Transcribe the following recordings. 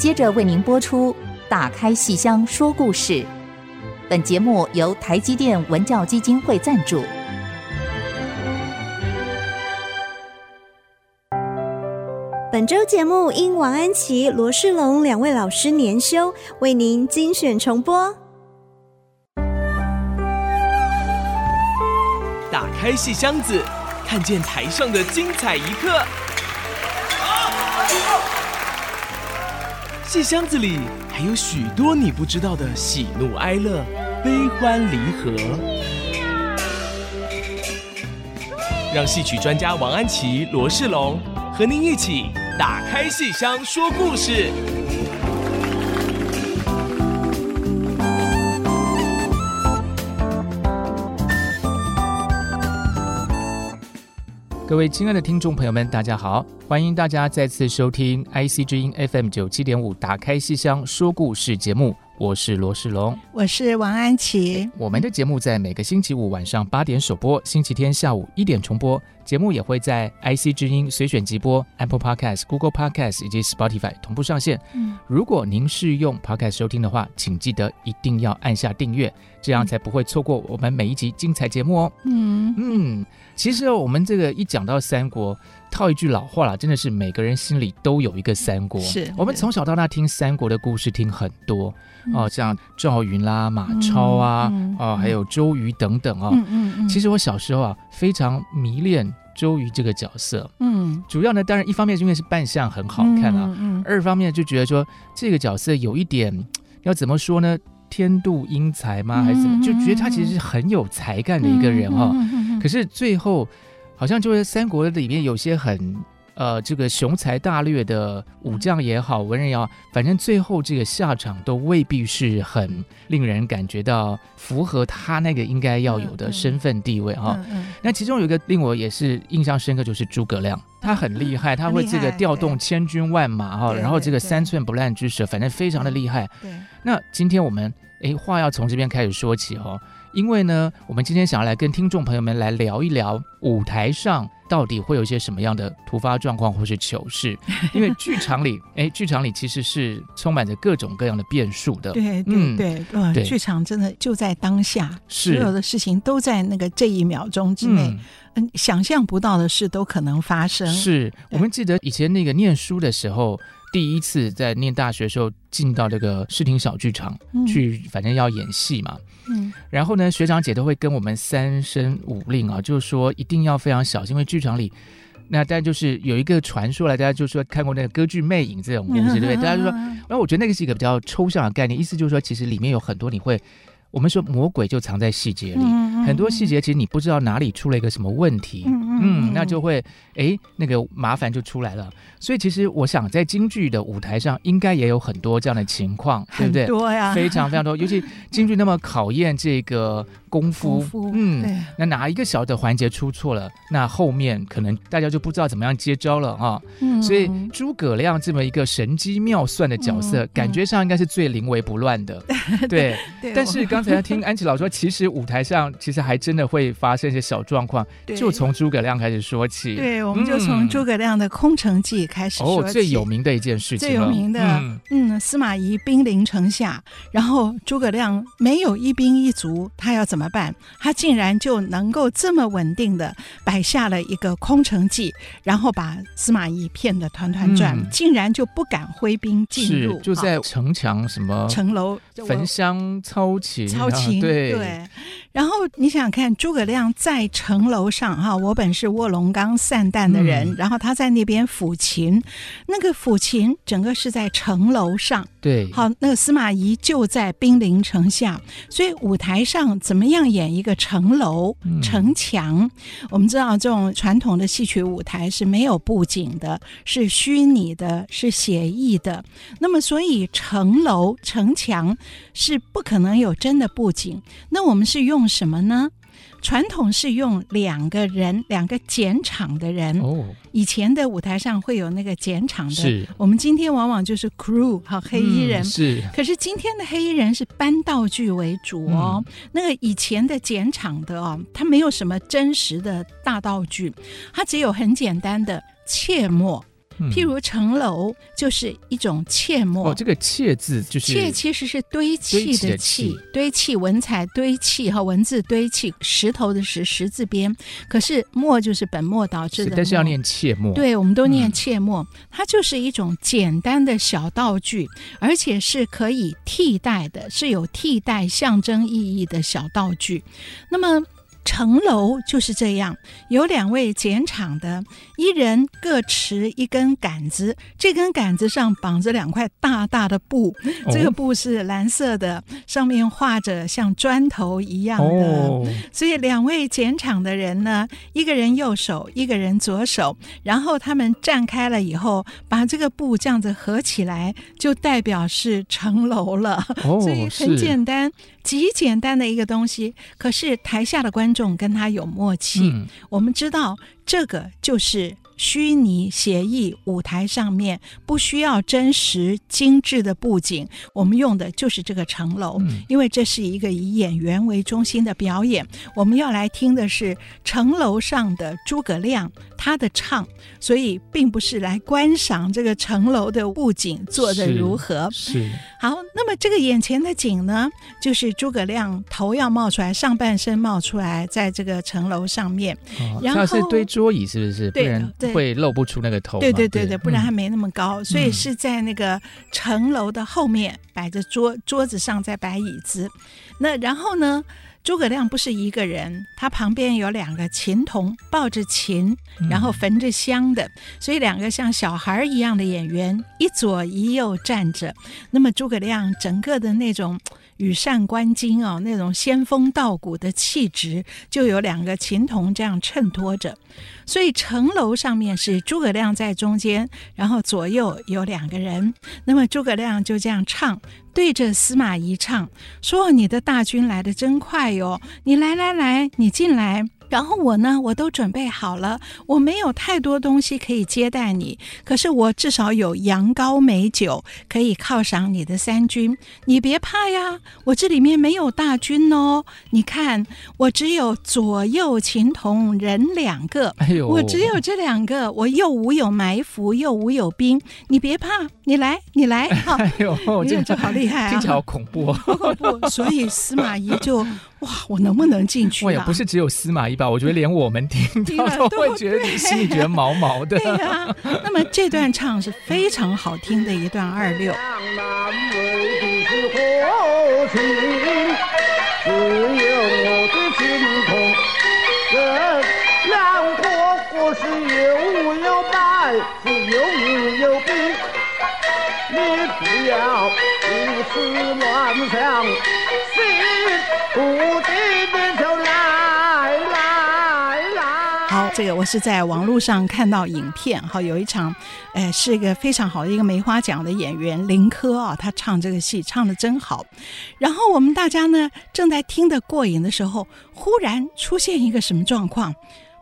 接着为您播出《打开戏箱说故事》。本节目由台积电文教基金会赞助。本周节目因王安琪、罗世龙两位老师年休，为您精选重播。打开戏箱子，看见台上的精彩一刻。戏箱子里还有许多你不知道的喜怒哀乐、悲欢离合。让戏曲专家王安琪、罗世龙和您一起打开戏箱说故事。各位亲爱的听众朋友们，大家好。欢迎大家再次收听 IC 之音 FM 九七点五，打开戏箱说故事节目。我是罗世龙，我是王安琪。我们的节目在每个星期五晚上八点首播，星期天下午一点重播。节目也会在 IC 之音随选即播、Apple Podcast、Google Podcast 以及 Spotify 同步上线。嗯，如果您是用 Podcast 收听的话，请记得一定要按下订阅，这样才不会错过我们每一集精彩节目哦。嗯嗯，其实我们这个一讲到三国，套一句老话啦，真的是每个人心里都有一个三国。是我们从小到大听三国的故事听很多。哦，像赵云啦、马超啊，嗯嗯、哦，还有周瑜等等啊、哦。嗯嗯嗯、其实我小时候啊，非常迷恋周瑜这个角色。嗯，主要呢，当然一方面是因为是扮相很好看啊，嗯嗯、二方面就觉得说这个角色有一点要怎么说呢？天妒英才吗？还是怎么？就觉得他其实是很有才干的一个人哈、哦。可是最后好像就是三国里面有些很。呃，这个雄才大略的武将也好，文人也好，反正最后这个下场都未必是很令人感觉到符合他那个应该要有的身份地位哈。那其中有一个令我也是印象深刻，就是诸葛亮，他很厉害，他会这个调动千军万马哈，然后这个三寸不烂之舌，反正非常的厉害。对。那今天我们诶话要从这边开始说起哈，因为呢，我们今天想要来跟听众朋友们来聊一聊舞台上。到底会有一些什么样的突发状况或是糗事？因为剧场里，哎，剧场里其实是充满着各种各样的变数的。对对对，呃，剧场真的就在当下，所有的事情都在那个这一秒钟之内，嗯，想象不到的事都可能发生。是我们记得以前那个念书的时候。第一次在念大学的时候进到这个视听小剧场、嗯、去，反正要演戏嘛。嗯，然后呢，学长姐都会跟我们三声五令啊，就是说一定要非常小心，因为剧场里那但就是有一个传说来，大家就说看过那个歌剧《魅影》这种东西，对不对？大家就说，然后我觉得那个是一个比较抽象的概念，意思就是说，其实里面有很多你会。我们说魔鬼就藏在细节里，很多细节其实你不知道哪里出了一个什么问题，嗯，那就会哎那个麻烦就出来了。所以其实我想在京剧的舞台上应该也有很多这样的情况，对不对？多呀，非常非常多。尤其京剧那么考验这个功夫，嗯，对那哪一个小的环节出错了，那后面可能大家就不知道怎么样接招了啊。嗯、所以诸葛亮这么一个神机妙算的角色，嗯、感觉上应该是最临危不乱的，对。对对但是刚刚才听安琪老师说，其实舞台上其实还真的会发生一些小状况，对就从诸葛亮开始说起。对，我们就从诸葛亮的空城计开始说起。哦，最有名的一件事情，最有名的，嗯，嗯，司马懿兵临城下，然后诸葛亮没有一兵一卒，他要怎么办？他竟然就能够这么稳定的摆下了一个空城计，然后把司马懿骗得团团转，嗯、竟然就不敢挥兵进入，就在城墙什么城楼焚香操琴。操琴，对对，然后你想想看，诸葛亮在城楼上哈，我本是卧龙岗散淡的人，嗯、然后他在那边抚琴，那个抚琴整个是在城楼上，对，好，那个司马懿就在兵临城下，所以舞台上怎么样演一个城楼、城墙？嗯、我们知道这种传统的戏曲舞台是没有布景的，是虚拟的，是写意的，那么所以城楼、城墙是不可能有真的布景，那我们是用什么呢？传统是用两个人，两个剪场的人。哦，以前的舞台上会有那个剪场的，是。我们今天往往就是 crew 和黑衣人。嗯、是。可是今天的黑衣人是搬道具为主哦。嗯、那个以前的剪场的哦，他没有什么真实的大道具，他只有很简单的切末。譬如城楼就是一种切墨。哦，这个切字就是切，其实是堆砌的砌，堆砌文采堆砌和文字堆砌，石头的石石字边。可是墨就是本末倒置的，但是要念切墨。对，我们都念切墨，嗯，它就是一种简单的小道具，而且是可以替代的，是有替代象征意义的小道具。那么。城楼就是这样，有两位剪厂的，一人各持一根杆子，这根杆子上绑着两块大大的布，哦、这个布是蓝色的，上面画着像砖头一样的。哦、所以两位剪厂的人呢，一个人右手，一个人左手，然后他们站开了以后，把这个布这样子合起来，就代表是城楼了。哦、所以很简单。极简单的一个东西，可是台下的观众跟他有默契。嗯、我们知道，这个就是。虚拟协议舞台上面不需要真实精致的布景，我们用的就是这个城楼，嗯、因为这是一个以演员为中心的表演。我们要来听的是城楼上的诸葛亮他的唱，所以并不是来观赏这个城楼的布景做得如何。是，是好，那么这个眼前的景呢，就是诸葛亮头要冒出来，上半身冒出来，在这个城楼上面，哦、然后是堆桌椅，是不是？对。会露不出那个头，对对对对，不然还没那么高，嗯、所以是在那个城楼的后面摆着桌，桌子上再摆椅子。那然后呢，诸葛亮不是一个人，他旁边有两个琴童抱着琴，然后焚着香的，嗯、所以两个像小孩一样的演员一左一右站着。那么诸葛亮整个的那种。羽扇纶巾哦，那种仙风道骨的气质，就有两个琴童这样衬托着。所以城楼上面是诸葛亮在中间，然后左右有两个人。那么诸葛亮就这样唱，对着司马懿唱，说：“你的大军来的真快哟，你来来来，你进来。”然后我呢，我都准备好了，我没有太多东西可以接待你，可是我至少有羊羔美酒可以犒赏你的三军。你别怕呀，我这里面没有大军哦。你看，我只有左右琴童人两个，我只有这两个，我又无有埋伏，又无有兵。你别怕，你来，你来，哈，哎呦，这这好厉害啊，听起来好恐怖哦，好恐怖。所以司马懿就。哇，我能不能进去啊？哇，也不是只有司马懿吧？我觉得连我们听到都会觉得你心里觉得毛毛的。对呀、啊，那么这段唱是非常好听的一段二六。好，这个我是在网络上看到影片，好，有一场，哎，是一个非常好的一个梅花奖的演员林科啊，他唱这个戏唱的真好。然后我们大家呢正在听得过瘾的时候，忽然出现一个什么状况？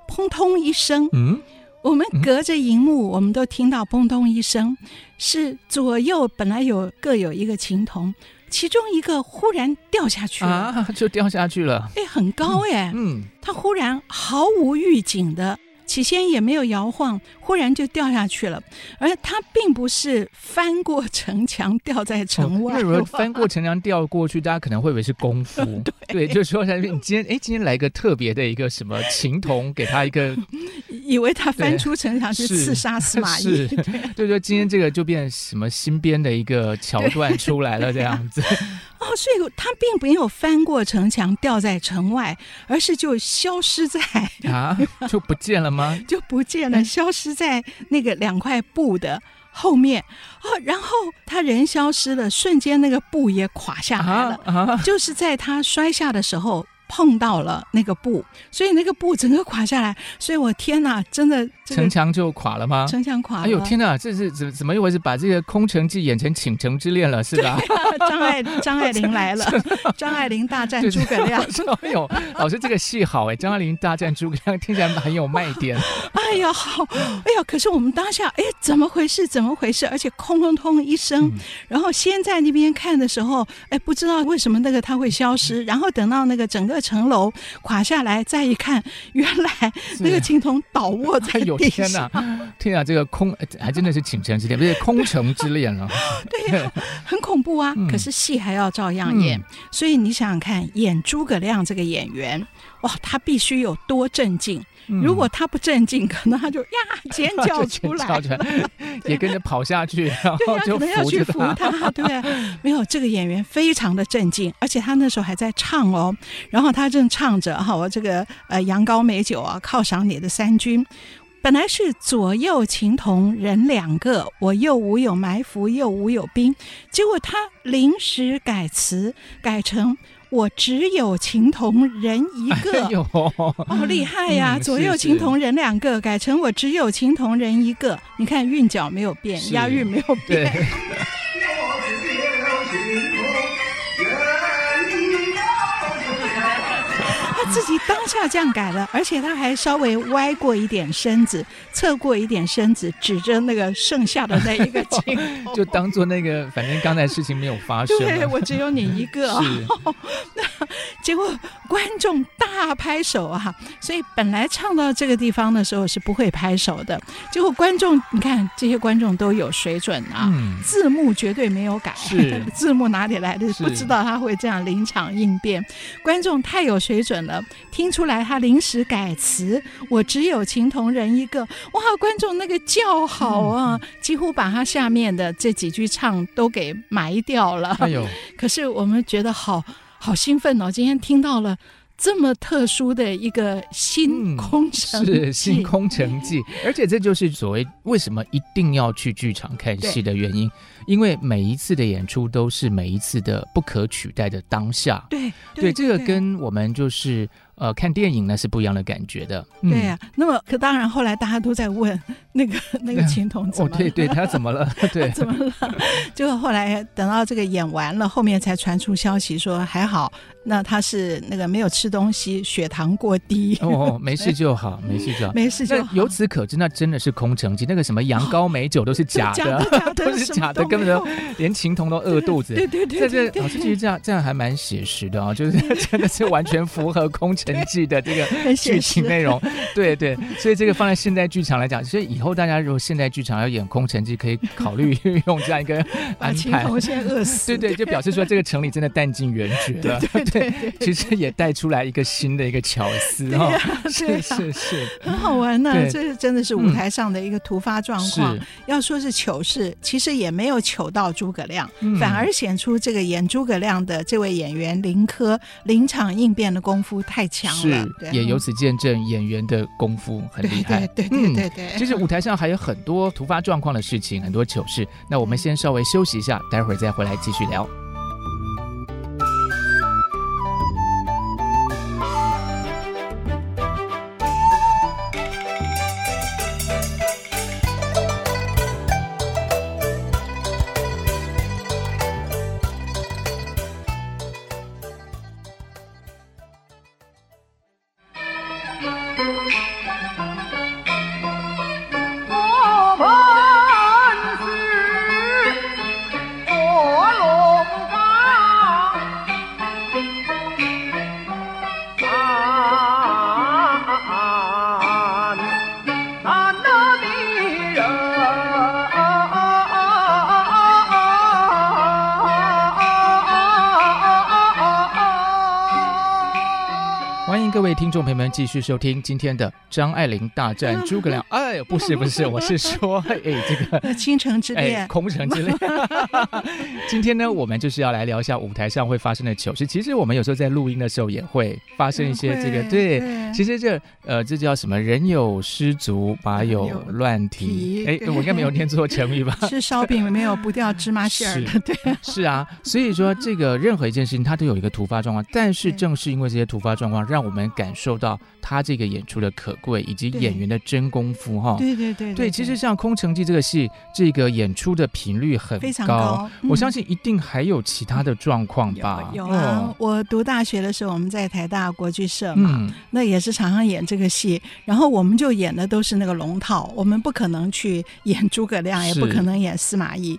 砰通一声，嗯，我们隔着荧幕，我们都听到砰通一声，是左右本来有各有一个琴童。其中一个忽然掉下去了啊，就掉下去了。哎，很高哎，嗯，他忽然毫无预警的。起先也没有摇晃，忽然就掉下去了。而他并不是翻过城墙掉在城外。哦、那如果翻过城墙掉过去，大家可能会以为是功夫。对，对，就是说你今天哎，今天来一个特别的一个什么琴童，给他一个，以为他翻出城墙去刺杀司马懿。是，对对，今天这个就变什么新编的一个桥段出来了，这样子。哦，所以他并没有翻过城墙掉在城外，而是就消失在啊，就不见了吗？就不见了，消失在那个两块布的后面哦。然后他人消失了，瞬间那个布也垮下来了，啊啊、就是在他摔下的时候。碰到了那个布，所以那个布整个垮下来，所以我天哪，真的、这个、城墙就垮了吗？城墙垮了。哎呦天哪，这是怎怎么一回事？把这个《空城计》演成《倾城之恋》了是吧？啊、张爱 张爱玲来了，张爱玲大战诸葛亮。哎呦，老师这个戏好哎，张爱玲大战诸葛亮听起来很有卖点。哎呀好，哎呀，可是我们当下哎怎么回事？怎么回事？而且空通通一声，嗯、然后先在那边看的时候，哎不知道为什么那个它会消失，然后等到那个整个。二层楼垮下来，再一看，原来那个青铜倒卧在地上。天哪，天啊，这个空还真的是倾城之恋，不是空城之恋了。对呀，很恐怖啊！可是戏还要照样演，所以你想想看，演诸葛亮这个演员，哇，他必须有多镇静。如果他不镇静，可能他就呀 尖叫出来了，也跟着跑下去，然后就可能要去扶他。对，没有这个演员非常的镇静，而且他那时候还在唱哦，然后他正唱着哈，我这个呃羊羔美酒啊，犒赏你的三军。本来是左右情同人两个，我又无有埋伏，又无有兵，结果他临时改词，改成。我只有琴童人一个，哦，厉害呀！嗯、左右琴童人两个，改成我只有琴童人一个。你看韵脚没有变，押韵没有变。他自己当下这样改了，而且他还稍微歪过一点身子，侧过一点身子，指着那个剩下的那一个 镜，就当做那个，反正刚才事情没有发生。对，我只有你一个。那。结果观众大拍手啊！所以本来唱到这个地方的时候是不会拍手的。结果观众，你看这些观众都有水准啊，嗯、字幕绝对没有改。字幕哪里来的？不知道他会这样临场应变。观众太有水准了。听出来他临时改词，我只有情同人一个。哇，观众那个叫好啊，嗯、几乎把他下面的这几句唱都给埋掉了。哎呦！可是我们觉得好好兴奋哦，今天听到了。这么特殊的一个新空城，嗯，是新空城计，而且这就是所谓为什么一定要去剧场看戏的原因，对因为每一次的演出都是每一次的不可取代的当下。对对，这个跟我们就是。呃，看电影呢是不一样的感觉的。嗯、对呀、啊，那么可当然后来大家都在问 那个那个 琴童怎么对对，他怎么了？对，怎么了？就后来等到这个演完了，后面才传出消息说还好，那他是那个没有吃东西，血糖过低。哦，没事就好，没事就好，没事就好。由此可知，那真的是空城计，那个什么羊羔美酒都是假的，哦、假的都是假的，根本都连情童都饿肚子。对对对，这这老师其实这样这样还蛮写实的啊、就是真的是完全符合空城计的这个剧情内容，对对，所以这个放在现代剧场来讲，所以以后大家如果现代剧场要演空城计，可以考虑运用这样一个安排。先饿死。对对，就表示说这个城里真的弹尽援绝了。对对，其实也带出来一个新的一个巧思哈。是是是，很好玩呢。这是真的是舞台上的一个突发状况。要说是糗事，其实也没有糗到诸葛亮，反而显出这个演诸葛亮的这位演员林科临场应变的功夫太强了。是也由此见证演员的功夫很厉害。对对对对对。其实舞台上还有很多突发状况的事情，很多糗事。那我们先稍微休息一下，待会儿再回来继续聊。听众朋友们，继续收听今天的张爱玲大战诸葛亮。哎，不是不是，我是说，哎，这个倾城之恋，空城之恋。今天呢，我们就是要来聊一下舞台上会发生的糗事。其实我们有时候在录音的时候也会发生一些这个，对，其实这呃，这叫什么？人有失足，马有乱蹄。哎，我应该没有念错成语吧？吃烧饼没有不掉芝麻馅儿的，对，是啊。所以说，这个任何一件事情，它都有一个突发状况。但是正是因为这些突发状况，让我们感受到他这个演出的可贵，以及演员的真功夫哈。对对对对，其实像《空城计》这个戏，这个演出的频率很高，非常高。我相信一定还有其他的状况吧。有啊，我读大学的时候，我们在台大国剧社嘛，那也是常常演这个戏，然后我们就演的都是那个龙套，我们不可能去演诸葛亮，也不可能演司马懿。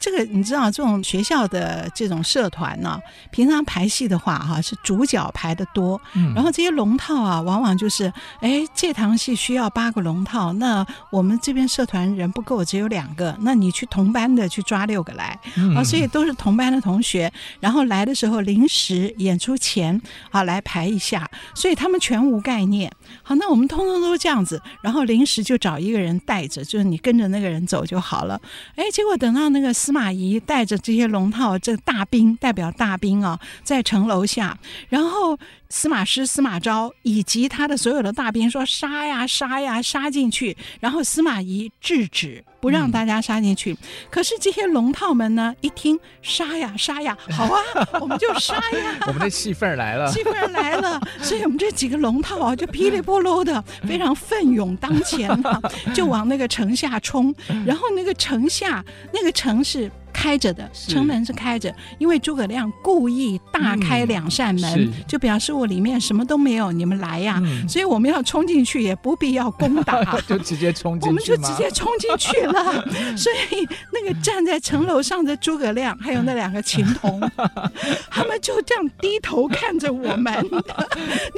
这个你知道，这种学校的这种社团呢、啊，平常排戏的话哈、啊，是主角排的多，嗯、然后这些龙套啊，往往就是，哎，这堂戏需要八个龙套，那我们这边社团人不够，只有两个，那你去同班的去抓六个来，嗯、啊，所以都是同班的同学，然后来的时候临时演出前啊来排一下，所以他们全无概念。好，那我们通通都这样子，然后临时就找一个人带着，就是你跟着那个人走就好了。哎，结果等到那个司马懿带着这些龙套，这大兵代表大兵啊，在城楼下，然后。司马师、司马昭以及他的所有的大兵说：“杀呀，杀呀，杀进去！”然后司马懿制止，不让大家杀进去。嗯、可是这些龙套们呢，一听“杀呀，杀呀”，好啊，我们就杀呀！我们的戏份来了，戏份来了。所以我们这几个龙套啊，就噼里啪啦的，非常奋勇当前啊，就往那个城下冲。然后那个城下，那个城是。开着的城门是开着，因为诸葛亮故意大开两扇门，嗯、就表示我里面什么都没有，你们来呀、啊！嗯、所以我们要冲进去，也不必要攻打，就直接冲进去，我们就直接冲进去了。所以那个站在城楼上的诸葛亮，还有那两个琴童，他们就这样低头看着我们，你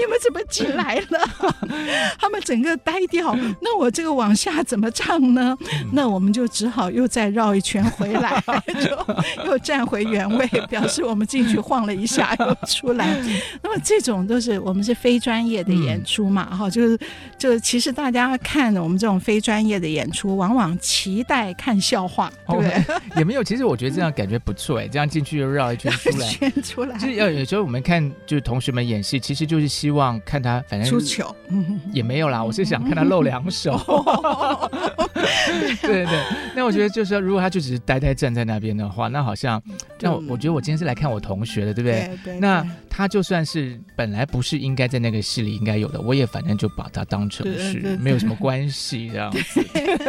们怎么进来了？他们整个呆掉。那我这个往下怎么唱呢？那我们就只好又再绕一圈回来。就 又站回原位，表示我们进去晃了一下 又出来。那么这种都是我们是非专业的演出嘛，哈、嗯，就是就是其实大家看我们这种非专业的演出，往往期待看笑话，对不对？哦、也没有，其实我觉得这样感觉不错哎，这样进去又绕一圈出来，圈出来。就是要有时候我们看就是同学们演戏，其实就是希望看他反正出糗，嗯也没有啦，我是想看他露两手。对对，那我觉得就是说，如果他就只是呆呆站在那。那边的话，那好像，那我我觉得我今天是来看我同学的，对不对？对对对，那他就算是本来不是应该在那个戏里应该有的，我也反正就把他当成是没有什么关系这样子。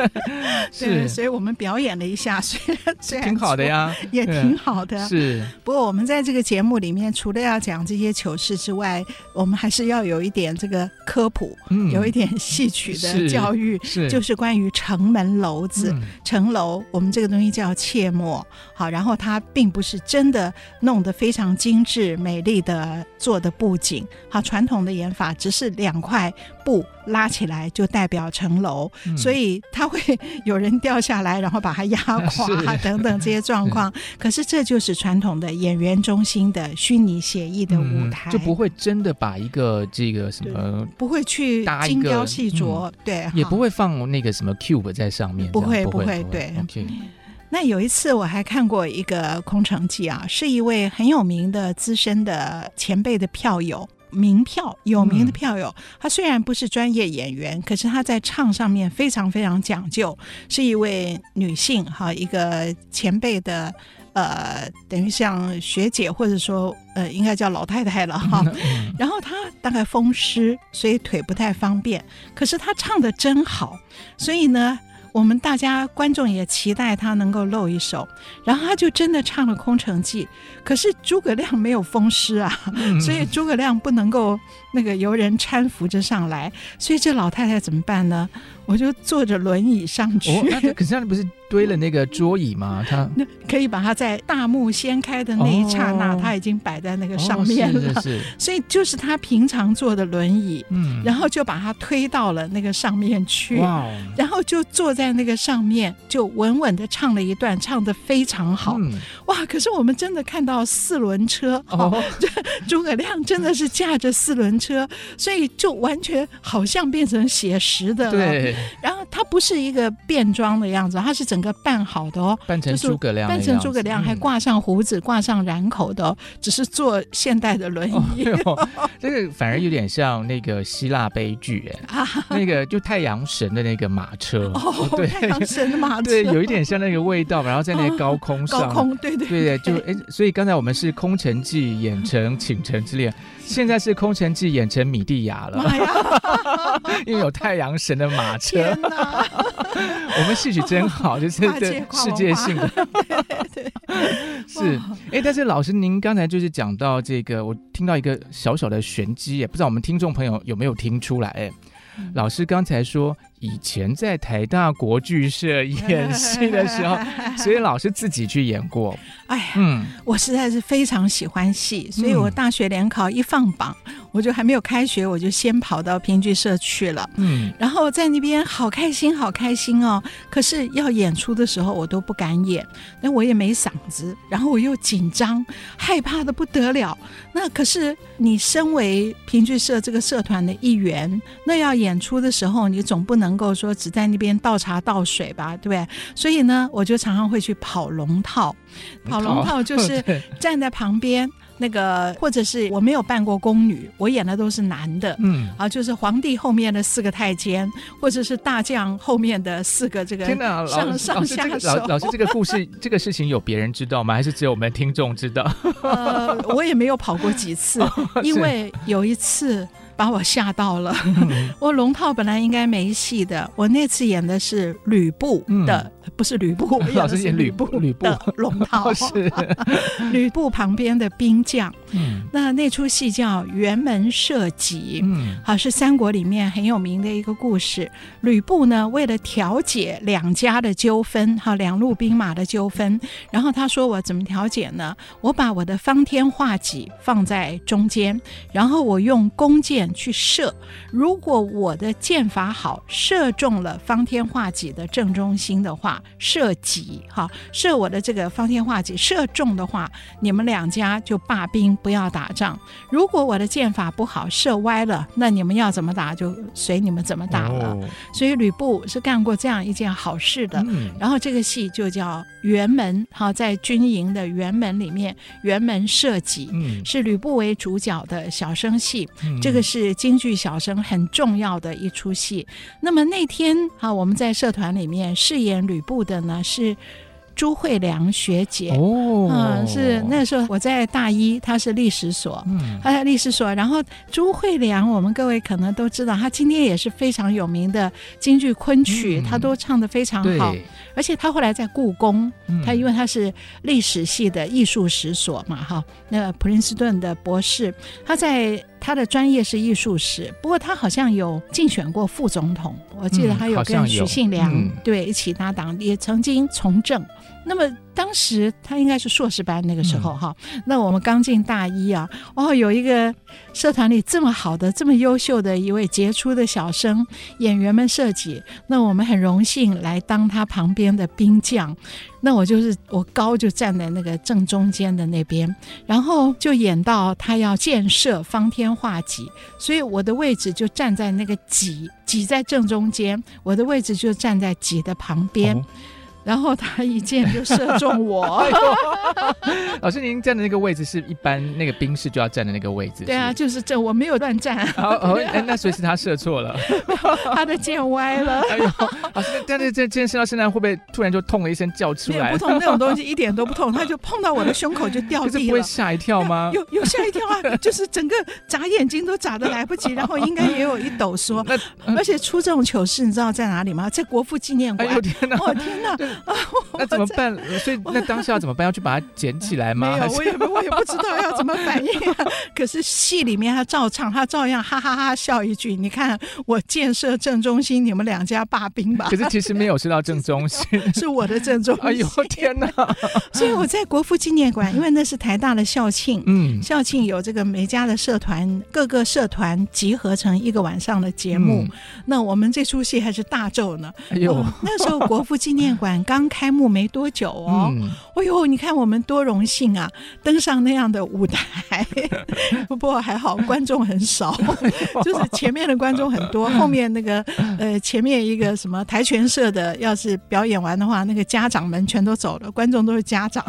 是，所以我们表演了一下，虽然虽然挺好的呀，也挺好的。是，不过我们在这个节目里面，除了要讲这些糗事之外，我们还是要有一点这个科普，嗯、有一点戏曲的教育，是，是就是关于城门楼子、嗯、城楼，我们这个东西叫切末。好，然后它并不是真的弄得非常精致、美丽的做的布景。好，传统的演法只是两块布拉起来就代表城楼，嗯、所以它会 有人掉下来，然后把它压 垮等等这些状况。是可是这就是传统的演员中心的虚拟写意的舞台，嗯，就不会真的把一个这个什么不会去精雕细琢，嗯、对，也不会放那个什么 cube 在上面，不会不会，对。Okay 那有一次我还看过一个空城计啊，是一位很有名的资深的前辈的票友，名票有名的票友。嗯、他虽然不是专业演员，可是他在唱上面非常非常讲究，是一位女性哈，一个前辈的呃，等于像学姐或者说呃，应该叫老太太了哈。嗯、然后她大概风湿，所以腿不太方便，可是她唱的真好，所以呢。我们大家观众也期待他能够露一手，然后他就真的唱了《空城计》。可是诸葛亮没有风湿啊，嗯、所以诸葛亮不能够那个由人搀扶着上来，所以这老太太怎么办呢？我就坐着轮椅上去。哦、可是那不是堆了那个桌椅吗？他那可以把它在大幕掀开的那一刹那，他、哦、已经摆在那个上面了。哦、是是是，所以就是他平常坐的轮椅，嗯，然后就把它推到了那个上面去，哇然后就坐在那个上面，就稳稳的唱了一段，唱的非常好。嗯、哇！可是我们真的看到四轮车，哦，这 诸葛亮真的是驾着四轮车，所以就完全好像变成写实的了。对。然后他不是一个变装的样子，他是整个扮好的哦，扮成诸葛亮，扮成诸葛亮，还挂上胡子，挂上染口的，只是坐现代的轮椅。这个反而有点像那个希腊悲剧，哎，那个就太阳神的那个马车，对，太阳神的马车，对，有一点像那个味道。然后在那个高空上，高空，对对对，就哎，所以刚才我们是空城计演成倾城之恋。现在是空城计演成米蒂亚了，因为有太阳神的马车。哪。我们戏曲真好，就是这世界性的。对，是。哎，但是老师，您刚才就是讲到这个，我听到一个小小的玄机，也不知道我们听众朋友有没有听出来？哎，老师刚才说以前在台大国剧社演戏的时候，所以老师自己去演过。哎呀，嗯，我实在是非常喜欢戏，所以我大学联考一放榜。嗯我就还没有开学，我就先跑到评剧社去了。嗯，然后在那边好开心，好开心哦。可是要演出的时候，我都不敢演，那我也没嗓子，然后我又紧张，害怕的不得了。那可是你身为评剧社这个社团的一员，那要演出的时候，你总不能够说只在那边倒茶倒水吧，对不对？所以呢，我就常常会去跑龙套，跑龙套就是 站在旁边。那个，或者是我没有扮过宫女，我演的都是男的，嗯，啊，就是皇帝后面的四个太监，或者是大将后面的四个这个上上上下手。老老师，这个故事，这个事情有别人知道吗？还是只有我们听众知道？呃，我也没有跑过几次，因为有一次。把我吓到了，我龙套本来应该没戏的，我那次演的是吕布的，不是吕布，老师演吕布，吕布的龙套 是吕布旁边的兵将。那那出戏叫《辕门射戟》，好，是三国里面很有名的一个故事。吕布呢，为了调解两家的纠纷，哈，两路兵马的纠纷，然后他说：“我怎么调解呢？我把我的方天画戟放在中间，然后我用弓箭。”去射，如果我的箭法好，射中了方天画戟的正中心的话，射戟哈，射我的这个方天画戟射中的话，你们两家就罢兵，不要打仗。如果我的箭法不好，射歪了，那你们要怎么打就随你们怎么打了。哦、所以吕布是干过这样一件好事的。嗯、然后这个戏就叫辕门，哈，在军营的辕门里面，辕门射戟、嗯、是吕布为主角的小生戏，嗯、这个是。是京剧小生很重要的一出戏。那么那天啊，我们在社团里面饰演吕布的呢是朱慧良学姐。哦，嗯，是那时候我在大一，她是历史所，嗯，她在历史所。然后朱慧良，我们各位可能都知道，她今天也是非常有名的京剧昆曲，她、嗯、都唱得非常好。而且他后来在故宫，他因为他是历史系的艺术史所嘛，哈，那普林斯顿的博士，他在。他的专业是艺术史，不过他好像有竞选过副总统，我记得他有跟许信良、嗯、对一起搭档，也曾经从政。那么当时他应该是硕士班那个时候哈，嗯、那我们刚进大一啊，哦，有一个社团里这么好的、这么优秀的一位杰出的小生演员们设计，那我们很荣幸来当他旁边的兵将。那我就是我高就站在那个正中间的那边，然后就演到他要建设方天画戟，所以我的位置就站在那个戟，戟在正中间，我的位置就站在戟的旁边。哦然后他一箭就射中我。哎、老师，您站的那个位置是一般那个兵士就要站的那个位置？对啊，就是这，我没有乱站。好，哦，那所以是他射错了，他的箭歪了。哎呦，老师，但是这箭射到现在会不会突然就痛了一声叫出来？不痛，那种东西一点都不痛，他就碰到我的胸口就掉地了。不会吓一跳吗？有有吓一跳啊，就是整个眨眼睛都眨的来不及，然后应该也有一抖说。而且出这种糗事，你知道在哪里吗？在国父纪念馆。哎呦天哪！哦天哪！啊、那怎么办？所以那当下怎么办？要去把它捡起来吗？没有，我也我也不知道要怎么反应、啊。可是戏里面他照唱，他照样哈哈哈哈笑一句：“你看我建设正中心，你们两家罢兵吧。”可是其实没有射到正中心，是我的正中心。哎呦天哪！所以我在国父纪念馆，因为那是台大的校庆，嗯，校庆有这个每家的社团，各个社团集合成一个晚上的节目。嗯、那我们这出戏还是大奏呢。哎呦、哦，那时候国父纪念馆。刚开幕没多久哦，嗯、哎呦，你看我们多荣幸啊，登上那样的舞台。不过还好，观众很少，就是前面的观众很多，后面那个呃，前面一个什么跆拳社的，要是表演完的话，那个家长们全都走了，观众都是家长，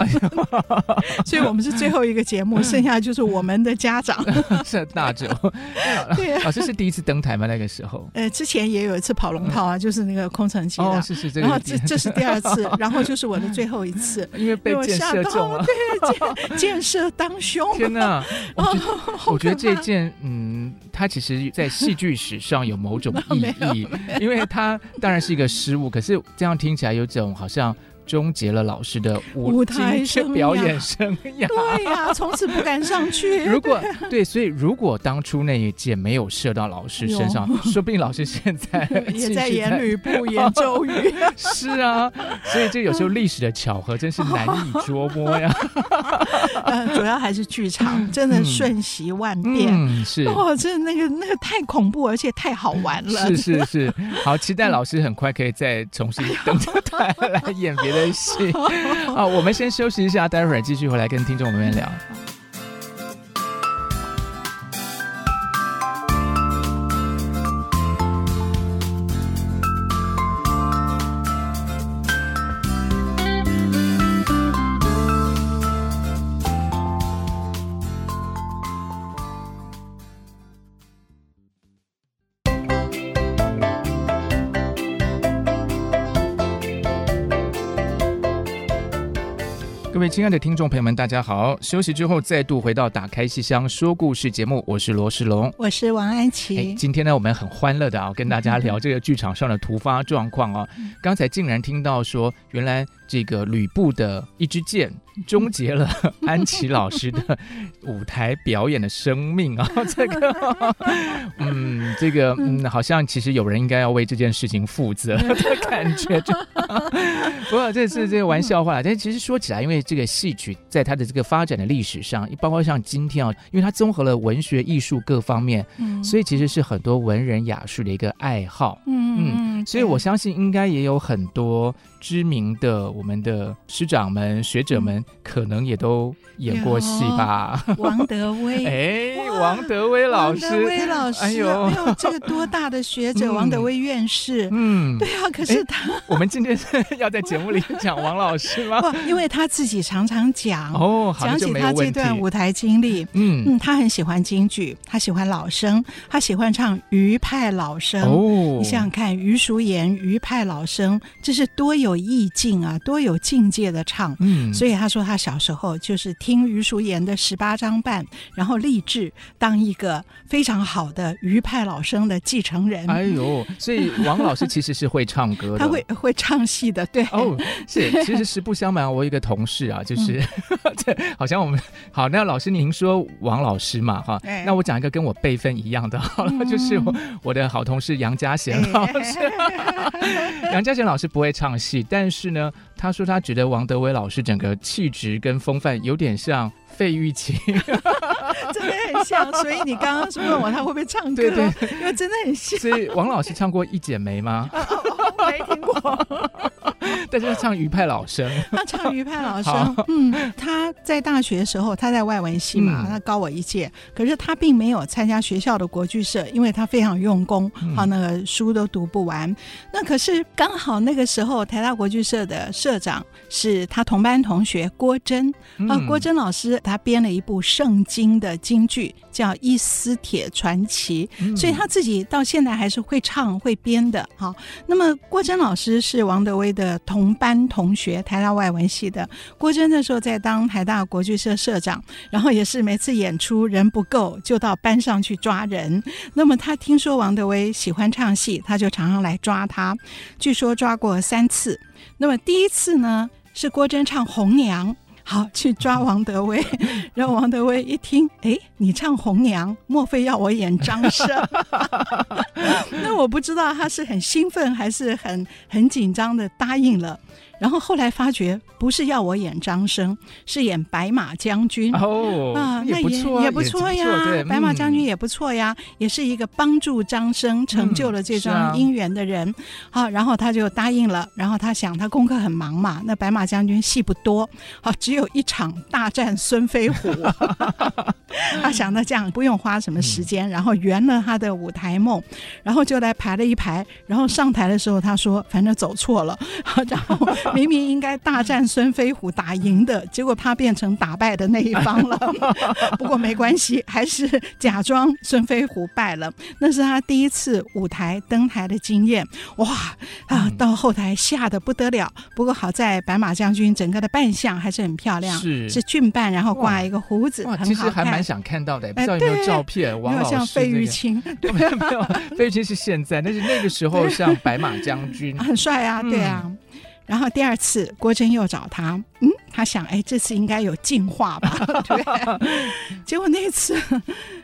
所以我们是最后一个节目，剩下就是我们的家长。是大舅，对啊，老师是第一次登台吗？那个时候？呃，之前也有一次跑龙套啊，就是那个空城计的，哦，是是，这个、然后这这是第二次。然后就是我的最后一次，因为被箭射中了，对，箭箭射当胸。天哪！我觉得这件，嗯，它其实，在戏剧史上有某种 意义，因为它当然是一个失误，可是这样听起来有种好像。终结了老师的舞舞台表演生涯。对呀、啊，从此不敢上去。如果对，所以如果当初那一箭没有射到老师身上，说不定老师现在 也在演吕布、演周瑜。是啊，所以这有时候历史的巧合真是难以捉摸呀。呃，主要还是剧场真的瞬息万变，嗯嗯、是哦，真的那个那个太恐怖，而且太好玩了。是是是，好期待老师很快可以再重新登台来演别的心啊，我们先休息一下，待会儿继续回来跟听众朋友们聊。位亲爱的听众朋友们，大家好！休息之后，再度回到《打开戏箱说故事》节目，我是罗世龙，我是王安琪。今天呢，我们很欢乐的啊，跟大家聊这个剧场上的突发状况啊。刚才竟然听到说，原来这个吕布的一支箭。终结了 安琪老师的舞台表演的生命啊！这个，嗯，这个，嗯，好像其实有人应该要为这件事情负责的感觉。就，不过这是这个玩笑话，但其实说起来，因为这个戏曲在它的这个发展的历史上，包括像今天啊，因为它综合了文学、艺术各方面，所以其实是很多文人雅士的一个爱好。嗯嗯，所以我相信应该也有很多知名的我们的师长们、学者们。可能也都演过戏吧，王德威，哎，王德威老师，王德威老师，哎呦，这个多大的学者，王德威院士，嗯，对啊，可是他，我们今天是要在节目里讲王老师吗？不，因为他自己常常讲哦，讲起他这段舞台经历，嗯。嗯，他很喜欢京剧，他喜欢老生，他喜欢唱余派老生。哦，你想想看，余叔岩余派老生，这是多有意境啊，多有境界的唱，嗯，所以他说他小时候就是听余叔岩的十八张半，然后立志当一个非常好的余派老生的继承人。哎呦，所以王老师其实是会唱歌的，他会会唱戏的，对。哦，是，其实实不相瞒，我有一个同事啊，就是 这、嗯、好像我们好，那老师您说王老师嘛，哈，哎、那我讲一个跟我辈分一样的，好了，嗯、就是我我的好同事杨家贤老师。哎、杨家贤老师不会唱戏，但是呢。他说他觉得王德威老师整个气质跟风范有点像费玉清，真的很像。所以你刚刚是问我他会不会唱歌？对对，因为真的很像。所以王老师唱过《一剪梅》吗？没听过。但是他唱余派老生，他唱余派老生。嗯，他在大学的时候，他在外文系嘛，嗯、他高我一届。可是他并没有参加学校的国剧社，因为他非常用功，好、嗯、那个书都读不完。那可是刚好那个时候，台大国剧社的社长是他同班同学郭真啊，郭真老师他编了一部圣经的京剧，叫《伊斯铁传奇》，嗯、所以他自己到现在还是会唱会编的。好，那么郭珍老师是王德威的同班同学，台大外文系的。郭珍那时候在当台大国剧社社长，然后也是每次演出人不够，就到班上去抓人。那么他听说王德威喜欢唱戏，他就常常来抓他。据说抓过三次。那么第一次呢，是郭珍唱《红娘》。好，去抓王德威，然后王德威一听，哎，你唱红娘，莫非要我演张生？那我不知道他是很兴奋还是很很紧张的答应了。然后后来发觉不是要我演张生，是演白马将军哦啊，那也也不错呀，白马将军也不错呀，也是一个帮助张生成就了这桩姻缘的人。好，然后他就答应了。然后他想，他功课很忙嘛，那白马将军戏不多，好，只有一场大战孙飞虎。他想到这样不用花什么时间，然后圆了他的舞台梦，然后就来排了一排。然后上台的时候，他说反正走错了，然后。明明应该大战孙飞虎打赢的，结果他变成打败的那一方了。不过没关系，还是假装孙飞虎败了。那是他第一次舞台登台的经验。哇啊！到后台吓得不得了。不过好在白马将军整个的扮相还是很漂亮，是是俊扮，然后挂一个胡子，很好看。其实还蛮想看到的，不知道有没有照片。王老师像费玉清，没有没有，费玉清是现在，但是那个时候像白马将军，很帅啊，对啊。然后第二次郭珍又找他，嗯，他想，哎，这次应该有进化吧？对。结果那次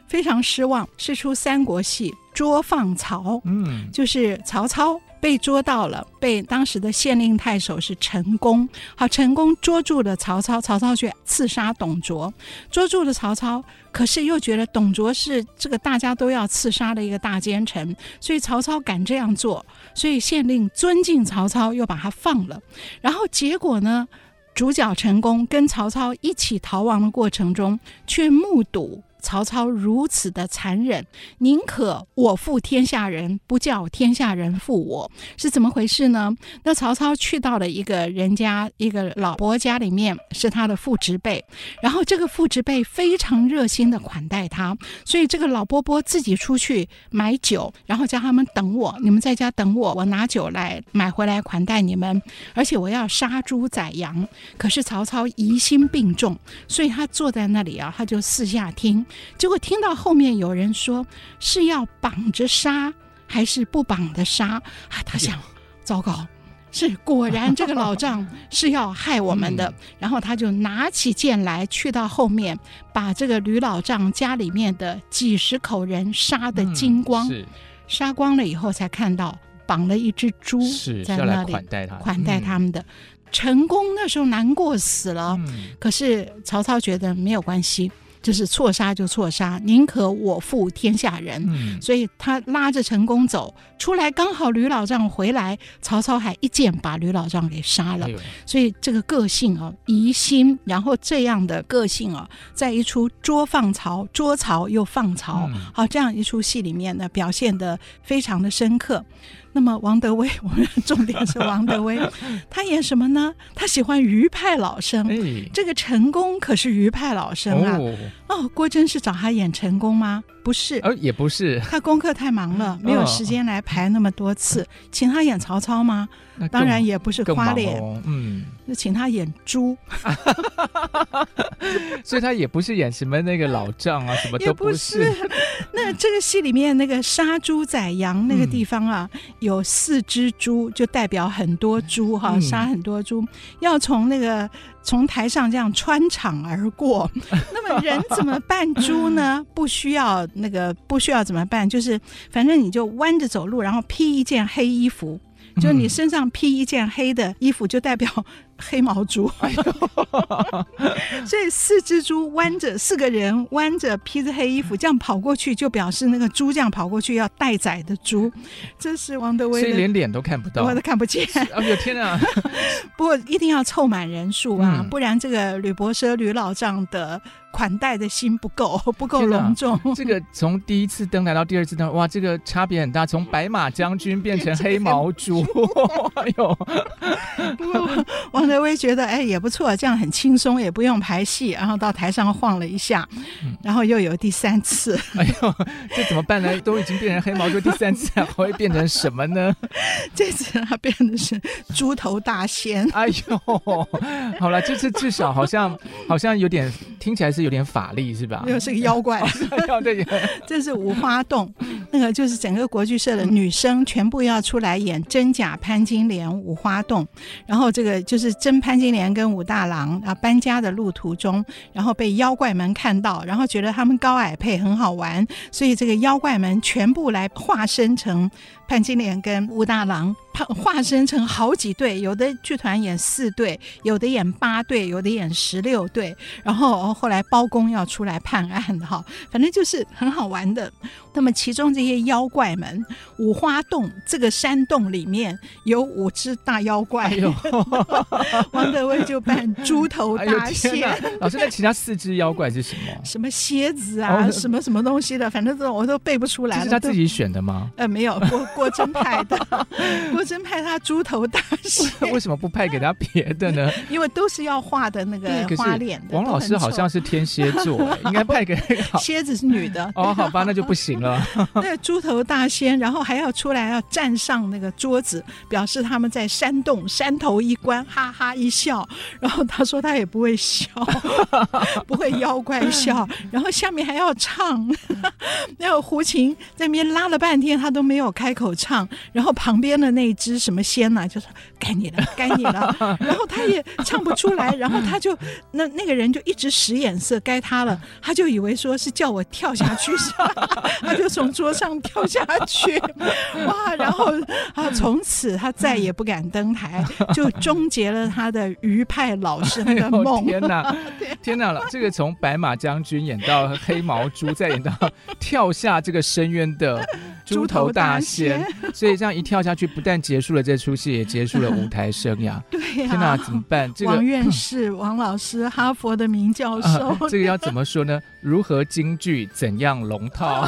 非常失望，是出三国戏捉放曹，嗯，就是曹操。被捉到了，被当时的县令太守是陈宫，好，陈宫捉住了曹操，曹操去刺杀董卓，捉住了曹操，可是又觉得董卓是这个大家都要刺杀的一个大奸臣，所以曹操敢这样做，所以县令尊敬曹操，又把他放了，然后结果呢，主角陈宫跟曹操一起逃亡的过程中，却目睹。曹操如此的残忍，宁可我负天下人，不叫天下人负我，是怎么回事呢？那曹操去到了一个人家，一个老伯家里面，是他的父执辈，然后这个父执辈非常热心的款待他，所以这个老伯伯自己出去买酒，然后叫他们等我，你们在家等我，我拿酒来买回来款待你们，而且我要杀猪宰羊。可是曹操疑心病重，所以他坐在那里啊，他就四下听。结果听到后面有人说是要绑着杀还是不绑的杀啊？他想，糟糕，是果然这个老丈是要害我们的。嗯、然后他就拿起剑来，去到后面把这个吕老丈家里面的几十口人杀得精光。嗯、杀光了以后，才看到绑了一只猪在那里款待他，款待他们的。陈宫那时候难过死了，嗯、可是曹操觉得没有关系。就是错杀就错杀，宁可我负天下人。嗯，所以他拉着陈宫走出来，刚好吕老丈回来，曹操还一剑把吕老丈给杀了。哎、所以这个个性啊，疑心，然后这样的个性啊，在一出捉放曹，捉曹又放曹，嗯、好，这样一出戏里面呢，表现的非常的深刻。那么王德威，我们重点是王德威，他演什么呢？他喜欢余派老生。哎、这个陈宫可是余派老生啊。哦，哦，郭真是找他演陈宫吗？不是，呃，也不是。他功课太忙了，没有时间来排那么多次。哦、请他演曹操吗？当然也不是花脸，哦、嗯，就请他演猪，所以他也不是演什么那个老丈啊，什么都不是。那这个戏里面那个杀猪宰羊那个地方啊，嗯、有四只猪，就代表很多猪哈，嗯、杀很多猪，要从那个从台上这样穿场而过。那么人怎么扮猪呢？不需要那个不需要怎么办？就是反正你就弯着走路，然后披一件黑衣服。就你身上披一件黑的衣服，就代表黑毛猪。哎、呦 所以四只猪弯着，四个人弯着披着黑衣服这样跑过去，就表示那个猪这样跑过去要待宰的猪。这是王德威，所以连脸都看不到，我都看不见。哎呦天啊！不过一定要凑满人数啊，嗯、不然这个吕伯奢、吕老丈的。款待的心不够，不够隆重。这个从第一次登台到第二次登，哇，这个差别很大，从白马将军变成黑毛猪。哎呦，不过王德威觉得哎也不错，这样很轻松，也不用排戏，然后到台上晃了一下，然后又有第三次。哎呦，这怎么办呢？都已经变成黑毛猪，第三次还会变成什么呢？这次他变的是猪头大仙。哎呦，好了，这次至少好像好像有点听起来是。有点法力是吧？又是个妖怪，这是五花洞，那个就是整个国剧社的女生全部要出来演真假潘金莲五花洞，然后这个就是真潘金莲跟武大郎啊搬家的路途中，然后被妖怪们看到，然后觉得他们高矮配很好玩，所以这个妖怪们全部来化身成。潘金莲跟武大郎化身成好几对，有的剧团演四对，有的演八对，有的演十六对。然后后来包公要出来判案哈，反正就是很好玩的。那么其中这些妖怪们，五花洞这个山洞里面有五只大妖怪，哎、王德威就扮猪头大仙。哎、老师，那其他四只妖怪是什么？什么蝎子啊，哦、什么什么东西的，反正这种我都背不出来。是他自己选的吗？呃，没有郭真派的，郭真派他猪头大 仙，为什么不派给他别的呢？因为都是要画的那个花脸。王老师好像是天蝎座，应该派给那个蝎子是女的。哦，好吧，那就不行了。对，那猪头大仙，然后还要出来要站上那个桌子，表示他们在山洞山头一关，哈哈一笑。然后他说他也不会笑，不会妖怪笑。然后下面还要唱，那个胡琴在那边拉了半天，他都没有开口唱。然后旁边的那一只什么仙呢、啊，就是该你了，该你了。然后他也唱不出来，然后他就那那个人就一直使眼色，该他了，他就以为说是叫我跳下去，他就从桌上跳下去，哇！然后啊，从此他再也不敢登台，就终结了他的余派老生的梦。哎、天哪，天哪了！这个从白马将军演到黑毛猪，再演到跳下这个深渊的猪头大仙，所以这样一跳下去，不但结束了这出戏，也结束了舞台生涯。对呀、啊，天哪，怎么办？这个王院士、王老师，哈佛的名教授，呃、这个要 怎么说呢？如何京剧？怎样龙套？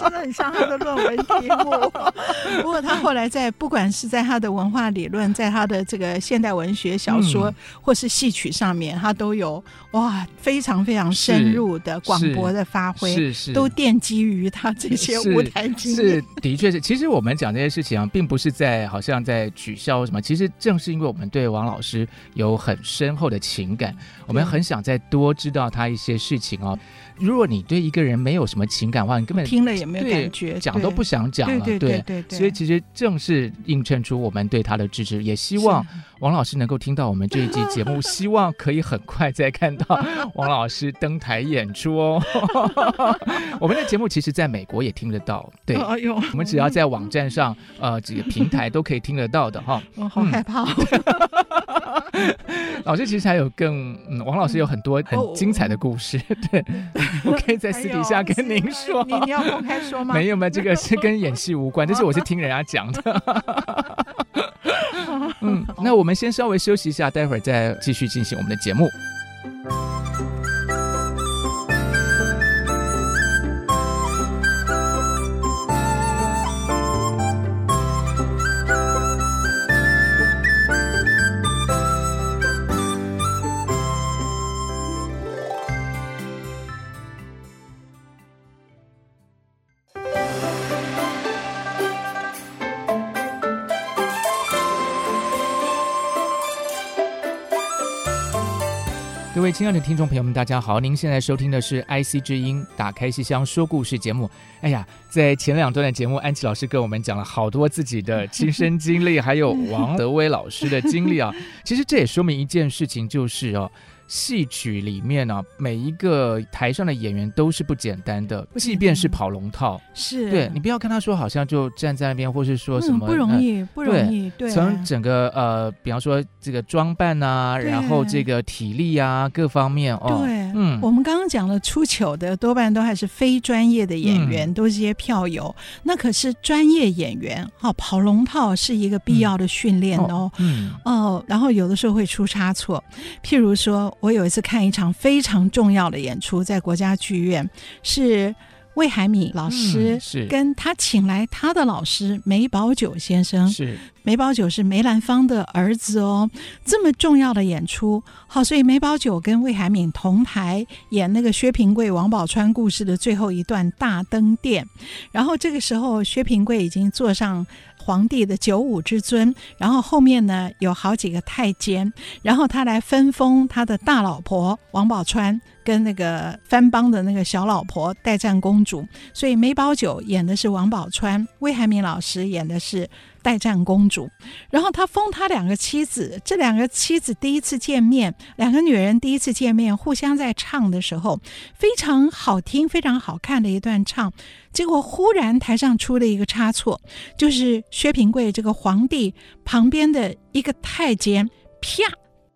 真的很像他的论文题目。不过他后来在不管是在他的文化理论，在他的这个现代文学小说，或是戏曲上面，他都有哇非常非常深入的广博的发挥，是是，都奠基于他这些舞台经验。是的确是。其实我们讲这些事情啊，并不是在好像在取消什么。其实正是因为我们对王老师有很深厚的情感，我们很想再多知道他一些事情哦。如果你对一个人没有什么情感的话，你根本听了也没有感觉，讲都不想讲了。对对对，对，所以其实正是映衬出我们对他的支持，也希望王老师能够听到我们这一集节目，希望可以很快再看到王老师登台演出哦。我们的节目其实在美国也听得到，对，哎呦，我们只要在网站上呃几个平台都可以听得到的哈。我 好害怕。老师其实还有更，嗯，王老师有很多很精彩的故事，对。我可以在私底下跟您说，你你要公开说吗？没有没有，这个是跟演戏无关，这是我是听人家讲的。嗯，那我们先稍微休息一下，待会儿再继续进行我们的节目。各位亲爱的听众朋友们，大家好！您现在收听的是 IC 之音打开信箱说故事节目。哎呀，在前两段的节目，安琪老师跟我们讲了好多自己的亲身经历，还有王德威老师的经历啊。其实这也说明一件事情，就是哦。戏曲里面呢、啊，每一个台上的演员都是不简单的，即便是跑龙套，是对你不要看他说好像就站在那边，或是说什么、嗯、不容易，不容易。对，从整个呃，比方说这个装扮啊，然后这个体力啊，各方面哦。对，嗯，我们刚刚讲了出糗的多半都还是非专业的演员，嗯、都是些票友。那可是专业演员，哈、哦，跑龙套是一个必要的训练哦。嗯哦，哦，然后有的时候会出差错，譬如说。我有一次看一场非常重要的演出，在国家剧院，是魏海敏老师，是。跟他请来他的老师梅葆玖先生，是。梅葆玖是梅兰芳的儿子哦，这么重要的演出，好，所以梅葆玖跟魏海敏同台演那个薛平贵、王宝钏故事的最后一段大灯殿，然后这个时候薛平贵已经坐上。皇帝的九五之尊，然后后面呢有好几个太监，然后他来分封他的大老婆王宝钏跟那个藩邦的那个小老婆代战公主，所以梅葆玖演的是王宝钏，魏海敏老师演的是代战公主，然后他封他两个妻子，这两个妻子第一次见面，两个女人第一次见面，互相在唱的时候非常好听，非常好看的一段唱。结果忽然台上出了一个差错，就是薛平贵这个皇帝旁边的一个太监，啪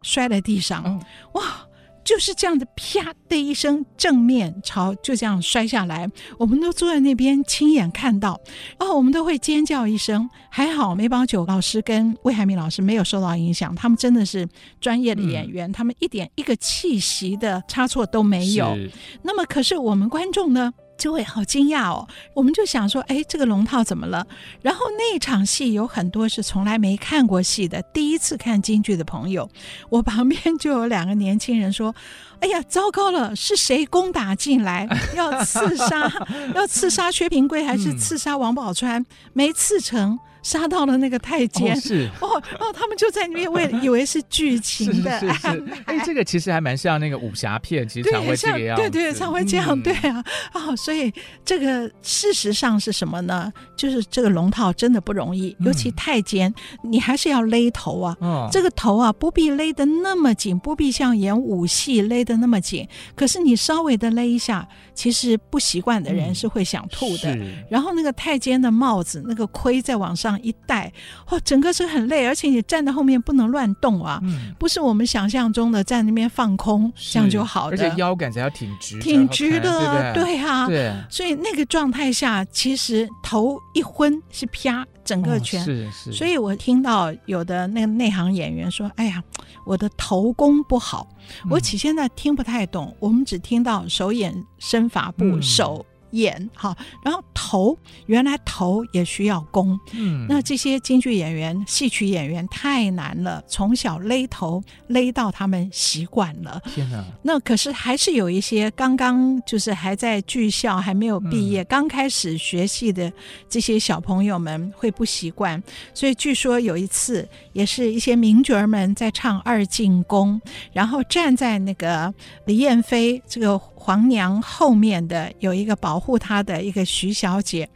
摔在地上，哇，就是这样的，啪的一声，正面朝就这样摔下来。我们都坐在那边亲眼看到，然后，我们都会尖叫一声。还好梅葆玖老师跟魏海敏老师没有受到影响，他们真的是专业的演员，嗯、他们一点一个气息的差错都没有。那么，可是我们观众呢？就会好惊讶哦。我们就想说，哎，这个龙套怎么了？然后那场戏有很多是从来没看过戏的，第一次看京剧的朋友，我旁边就有两个年轻人说：“哎呀，糟糕了，是谁攻打进来要刺杀？要刺杀薛平贵还是 刺杀王宝钏？没刺成。”杀到了那个太监，哦，是。哦，哦他们就在那边为以为是剧情的 安排。哎，这个其实还蛮像那个武侠片，其实常会这个样。子，对对，常会这样，嗯、对啊，啊、哦，所以这个事实上是什么呢？就是这个龙套真的不容易，尤其太监，嗯、你还是要勒头啊，哦、这个头啊不必勒得那么紧，不必像演武戏勒得那么紧，可是你稍微的勒一下，其实不习惯的人是会想吐的。嗯、然后那个太监的帽子，那个盔再往上。一戴，哦，整个是很累，而且你站在后面不能乱动啊，嗯、不是我们想象中的在那边放空，是这样就好的，而且腰杆才要挺直，挺直的，对，对，对啊，对，所以那个状态下，其实头一昏是啪，整个全、哦、是是，所以我听到有的那个内行演员说：“哎呀，我的头功不好。嗯”我起现在听不太懂，我们只听到手眼身法步、嗯、手。眼好，然后头原来头也需要功，嗯，那这些京剧演员、戏曲演员太难了，从小勒头勒到他们习惯了。天哪！那可是还是有一些刚刚就是还在剧校还没有毕业、嗯、刚开始学戏的这些小朋友们会不习惯，所以据说有一次也是一些名角儿们在唱二进宫，然后站在那个李艳飞这个。皇娘后面的有一个保护她的一个徐小姐，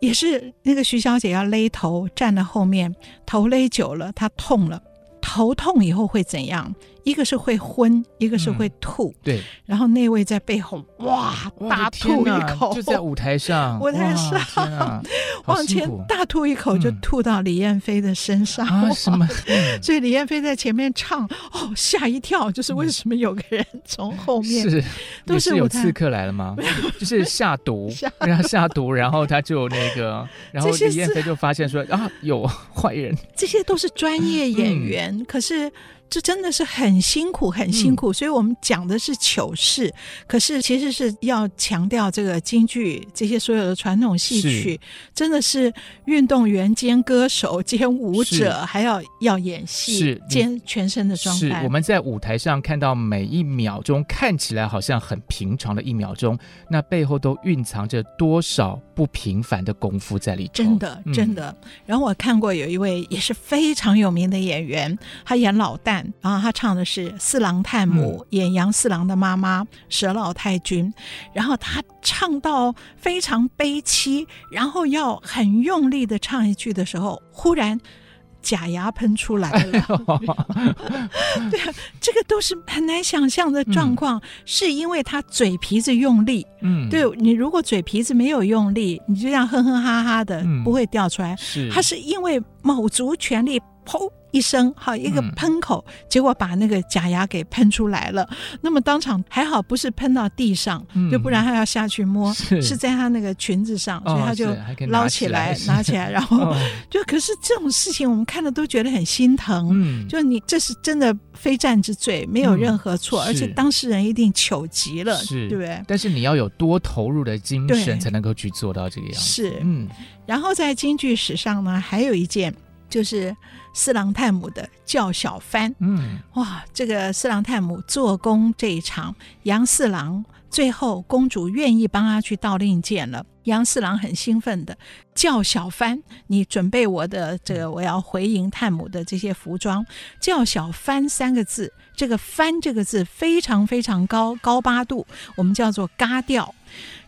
也是那个徐小姐要勒头，站在后面，头勒久了，她痛了，头痛以后会怎样？一个是会昏，一个是会吐。嗯、对，然后那位在背后哇，大吐一口，就在舞台上，舞台上 往前大吐一口，就吐到李燕飞的身上。嗯、什么？所以李燕飞在前面唱，哦，吓一跳，就是为什么有个人从后面是都是有刺客来了吗？就是下毒，让他下毒，然后他就那个，然后李燕飞就发现说啊，有坏人。这些都是专业演员，可是。这真的是很辛苦，很辛苦。嗯、所以我们讲的是糗事，可是其实是要强调这个京剧这些所有的传统戏曲，真的是运动员兼歌手兼舞者，还要要演戏，是兼全身的装扮。是我们在舞台上看到每一秒钟看起来好像很平常的一秒钟，那背后都蕴藏着多少不平凡的功夫在里头。真的，真的。嗯、然后我看过有一位也是非常有名的演员，他演老旦。然后他唱的是四郎探母，嗯、演杨四郎的妈妈佘老太君，然后他唱到非常悲凄，然后要很用力的唱一句的时候，忽然假牙喷出来了。对啊，这个都是很难想象的状况，嗯、是因为他嘴皮子用力。嗯，对，你如果嘴皮子没有用力，你就这样哼哼哈哈的，嗯、不会掉出来。是，他是因为卯足全力，砰。一声，好一个喷口，嗯、结果把那个假牙给喷出来了。那么当场还好不是喷到地上，嗯、就不然他要下去摸，是，是在他那个裙子上，哦、所以他就捞起来，拿起来，拿起来，然后、哦、就可是这种事情我们看了都觉得很心疼。嗯，就你这是真的非战之罪，没有任何错，嗯、而且当事人一定糗极了，是对不对？但是你要有多投入的精神才能够去做到这个样子。是，嗯。然后在京剧史上呢，还有一件。就是四郎探母的叫小帆，嗯，哇，这个四郎探母做工这一场，杨四郎最后公主愿意帮他去到令箭了，杨四郎很兴奋的叫小帆，你准备我的这个我要回迎探母的这些服装，叫小帆三个字，这个帆这个字非常非常高高八度，我们叫做嘎调，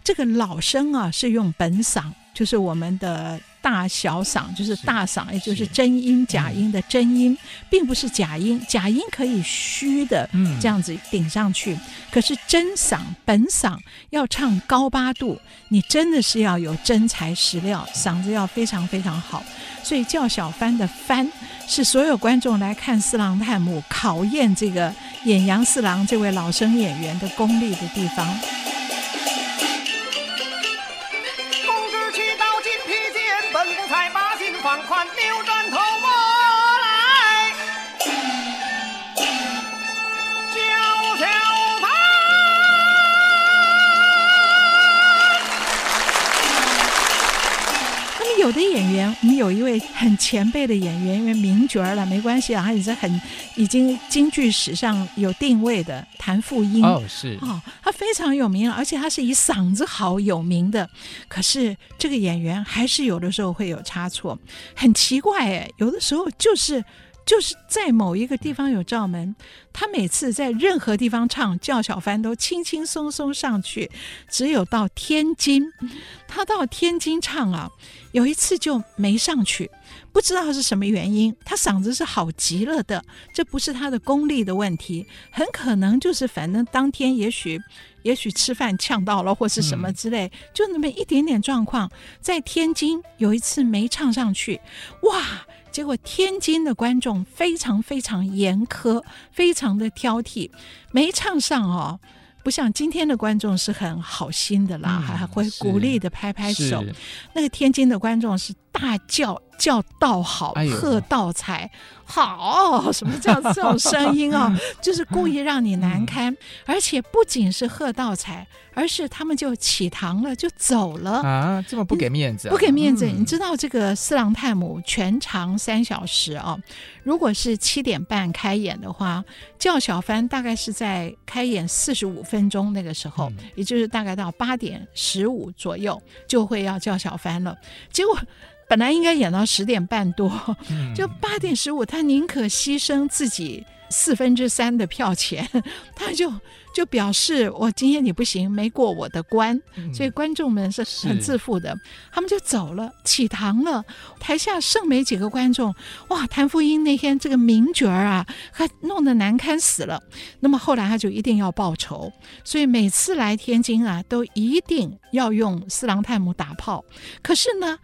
这个老生啊是用本嗓，就是我们的。大小嗓就是大嗓，也就是真音假音的真音，嗯、并不是假音，假音可以虚的这样子顶上去。嗯、可是真嗓本嗓要唱高八度，你真的是要有真材实料，嗓子要非常非常好。所以叫小帆的帆是所有观众来看四郎探母考验这个演杨四郎这位老生演员的功力的地方。才把心放宽扭转头有的演员，我们有一位很前辈的演员，因为名角儿了，没关系啊，他也是很已经京剧史上有定位的谭富英哦，是哦，他非常有名，而且他是以嗓子好有名的。可是这个演员还是有的时候会有差错，很奇怪哎，有的时候就是。就是在某一个地方有罩门，他每次在任何地方唱，叫小帆都轻轻松松上去。只有到天津，他到天津唱啊，有一次就没上去，不知道是什么原因。他嗓子是好极了的，这不是他的功力的问题，很可能就是反正当天也许也许吃饭呛到了或是什么之类，就那么一点点状况。在天津有一次没唱上去，哇！结果天津的观众非常非常严苛，非常的挑剔，没唱上哦。不像今天的观众是很好心的啦，还、嗯、会鼓励的拍拍手。那个天津的观众是大叫叫道好，喝道彩好，什么叫这种声音啊？就是故意让你难堪，而且不仅是喝道彩，而是他们就起堂了，就走了啊！这么不给面子、啊，不给面子。你知道这个四郎探母全长三小时啊？如果是七点半开演的话，叫小帆大概是在开演四十五分钟那个时候，嗯、也就是大概到八点十五左右就会要叫小帆了。结果本来应该演到十点半多，嗯、就八点十五，他宁可牺牲自己。四分之三的票钱，他就就表示我今天你不行，没过我的关，嗯、所以观众们是很自负的，他们就走了，起堂了。台下剩没几个观众，哇！谭富英那天这个名角儿啊，还弄得难堪死了。那么后来他就一定要报仇，所以每次来天津啊，都一定要用四郎探母打炮。可是呢，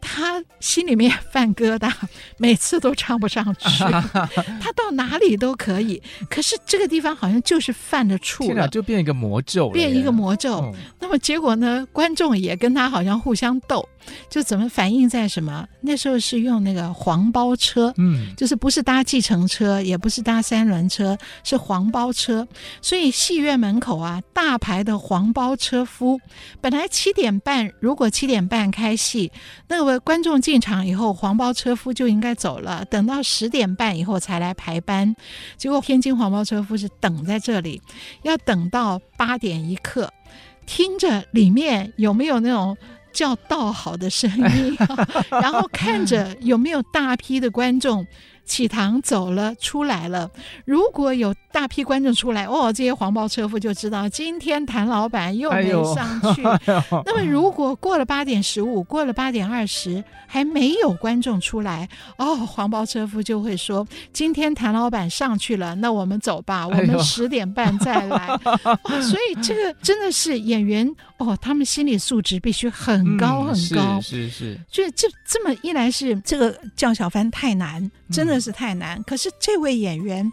他心里面犯疙瘩，每次都唱不上去。他到哪里都可以，可是这个地方好像就是犯了怵了，就变一个魔咒，变一个魔咒。哦、那么结果呢？观众也跟他好像互相斗。就怎么反映在什么？那时候是用那个黄包车，嗯，就是不是搭计程车，也不是搭三轮车，是黄包车。所以戏院门口啊，大排的黄包车夫，本来七点半，如果七点半开戏，那个观众进场以后，黄包车夫就应该走了，等到十点半以后才来排班。结果天津黄包车夫是等在这里，要等到八点一刻，听着里面有没有那种。叫道好的声音，然后看着有没有大批的观众。起堂走了，出来了。如果有大批观众出来，哦，这些黄包车夫就知道今天谭老板又没上去。哎哎、那么，如果过了八点十五，过了八点二十，还没有观众出来，哦，黄包车夫就会说：今天谭老板上去了，那我们走吧，我们十点半再来。哎 哦、所以，这个真的是演员哦，他们心理素质必须很高很高。嗯、是是是，就这这么一来是这个叫小帆太难，真的。是太难，可是这位演员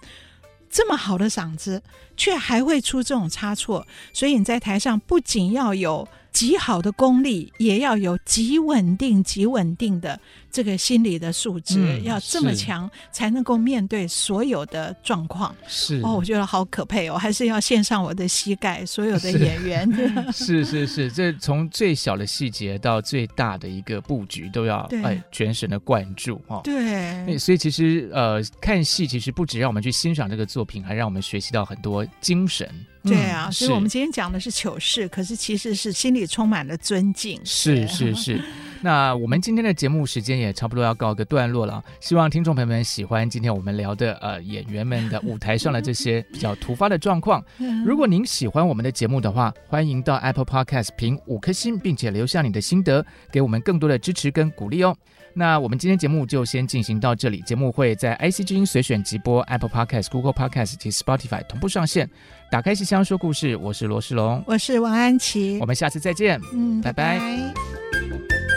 这么好的嗓子，却还会出这种差错，所以你在台上不仅要有极好的功力，也要有极稳定、极稳定的。这个心理的素质、嗯、要这么强，才能够面对所有的状况。是哦，我觉得好可佩哦，还是要献上我的膝盖。所有的演员 是是是，这从最小的细节到最大的一个布局，都要哎全神的贯注哦。对，所以其实呃，看戏其实不只让我们去欣赏这个作品，还让我们学习到很多精神。对啊，所以我们今天讲的是糗事，可是其实是心里充满了尊敬。是是是。那我们今天的节目时间也差不多要告一个段落了，希望听众朋友们喜欢今天我们聊的呃演员们的舞台上的这些比较突发的状况。如果您喜欢我们的节目的话，欢迎到 Apple Podcast 评五颗星，并且留下你的心得，给我们更多的支持跟鼓励哦。那我们今天节目就先进行到这里，节目会在 IC 之音随选直播、Apple Podcast、Google Podcast 及 Spotify 同步上线。打开戏箱说故事，我是罗世龙，我是王安琪，我们下次再见，嗯，拜拜。拜拜。